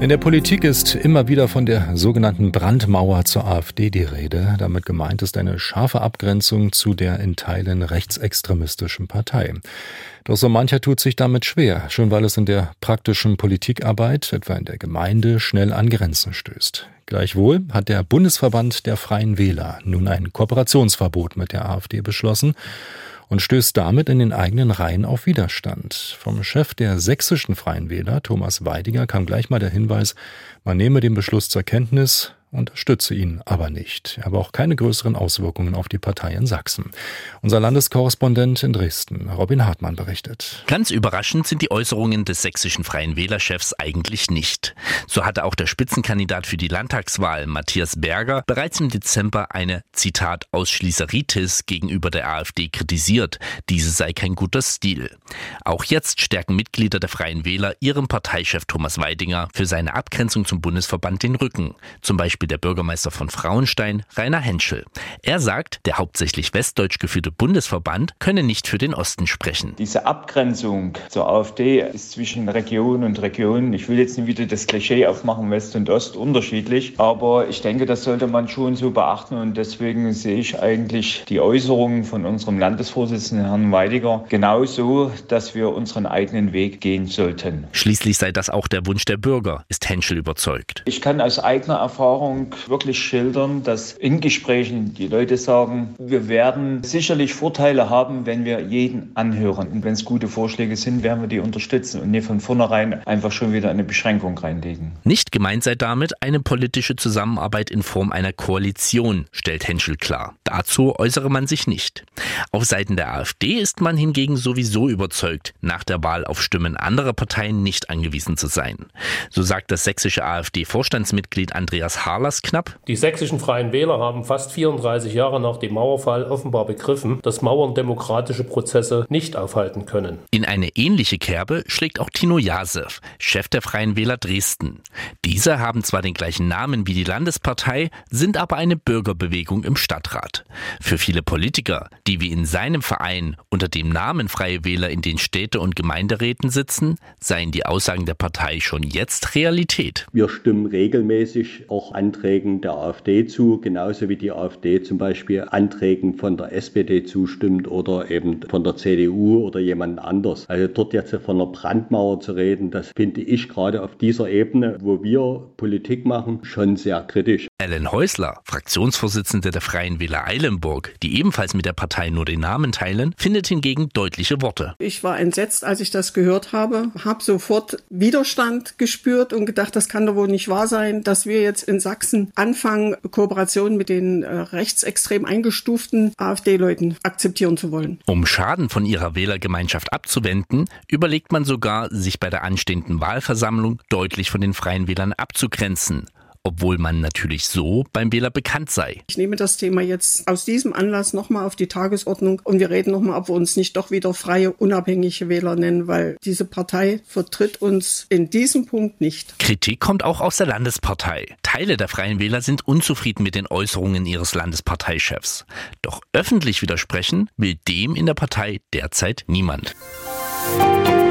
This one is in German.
In der Politik ist immer wieder von der sogenannten Brandmauer zur AfD die Rede. Damit gemeint ist eine scharfe Abgrenzung zu der in Teilen rechtsextremistischen Partei. Doch so mancher tut sich damit schwer, schon weil es in der praktischen Politikarbeit, etwa in der Gemeinde, schnell an Grenzen stößt. Gleichwohl hat der Bundesverband der Freien Wähler nun ein Kooperationsverbot mit der AfD beschlossen und stößt damit in den eigenen Reihen auf Widerstand. Vom Chef der sächsischen Freien Wähler, Thomas Weidiger, kam gleich mal der Hinweis, man nehme den Beschluss zur Kenntnis, unterstütze ihn aber nicht. Aber auch keine größeren Auswirkungen auf die Partei in Sachsen. Unser Landeskorrespondent in Dresden, Robin Hartmann, berichtet. Ganz überraschend sind die Äußerungen des sächsischen Freien Wählerchefs eigentlich nicht. So hatte auch der Spitzenkandidat für die Landtagswahl, Matthias Berger, bereits im Dezember eine, Zitat, Ausschließeritis gegenüber der AfD kritisiert. Diese sei kein guter Stil. Auch jetzt stärken Mitglieder der Freien Wähler ihrem Parteichef Thomas Weidinger für seine Abgrenzung zum Bundesverband den Rücken. Zum Beispiel Beispiel der Bürgermeister von Frauenstein, Rainer Henschel. Er sagt, der hauptsächlich westdeutsch geführte Bundesverband könne nicht für den Osten sprechen. Diese Abgrenzung zur AfD ist zwischen Region und Region, ich will jetzt nicht wieder das Klischee aufmachen, West und Ost unterschiedlich, aber ich denke, das sollte man schon so beachten und deswegen sehe ich eigentlich die Äußerungen von unserem Landesvorsitzenden Herrn Weidiger genauso, dass wir unseren eigenen Weg gehen sollten. Schließlich sei das auch der Wunsch der Bürger, ist Henschel überzeugt. Ich kann aus eigener Erfahrung Erfahrung wirklich schildern, dass in Gesprächen die Leute sagen, wir werden sicherlich Vorteile haben, wenn wir jeden anhören. Und wenn es gute Vorschläge sind, werden wir die unterstützen und nicht von vornherein einfach schon wieder eine Beschränkung reinlegen. Nicht gemeint sei damit eine politische Zusammenarbeit in Form einer Koalition, stellt Henschel klar. Dazu äußere man sich nicht. Auf Seiten der AfD ist man hingegen sowieso überzeugt, nach der Wahl auf Stimmen anderer Parteien nicht angewiesen zu sein. So sagt das sächsische AfD-Vorstandsmitglied Andreas Harl Erlass knapp. Die sächsischen Freien Wähler haben fast 34 Jahre nach dem Mauerfall offenbar begriffen, dass Mauern demokratische Prozesse nicht aufhalten können. In eine ähnliche Kerbe schlägt auch Tino Jasew, Chef der Freien Wähler Dresden. Diese haben zwar den gleichen Namen wie die Landespartei, sind aber eine Bürgerbewegung im Stadtrat. Für viele Politiker, die wie in seinem Verein unter dem Namen Freie Wähler in den Städte- und Gemeinderäten sitzen, seien die Aussagen der Partei schon jetzt Realität. Wir stimmen regelmäßig auch an Anträgen der AfD zu, genauso wie die AfD zum Beispiel Anträgen von der SPD zustimmt oder eben von der CDU oder jemand anders. Also dort jetzt von einer Brandmauer zu reden, das finde ich gerade auf dieser Ebene, wo wir Politik machen, schon sehr kritisch. Ellen Häusler, Fraktionsvorsitzende der Freien Wähler Eilenburg, die ebenfalls mit der Partei nur den Namen teilen, findet hingegen deutliche Worte. Ich war entsetzt, als ich das gehört habe, habe sofort Widerstand gespürt und gedacht, das kann doch wohl nicht wahr sein, dass wir jetzt in Sachsen Sachsen anfangen, Kooperationen mit den äh, rechtsextrem eingestuften AfD-Leuten akzeptieren zu wollen. Um Schaden von ihrer Wählergemeinschaft abzuwenden, überlegt man sogar, sich bei der anstehenden Wahlversammlung deutlich von den Freien Wählern abzugrenzen obwohl man natürlich so beim Wähler bekannt sei. Ich nehme das Thema jetzt aus diesem Anlass nochmal auf die Tagesordnung und wir reden nochmal, ob wir uns nicht doch wieder freie, unabhängige Wähler nennen, weil diese Partei vertritt uns in diesem Punkt nicht. Kritik kommt auch aus der Landespartei. Teile der Freien Wähler sind unzufrieden mit den Äußerungen ihres Landesparteichefs. Doch öffentlich widersprechen will dem in der Partei derzeit niemand. Musik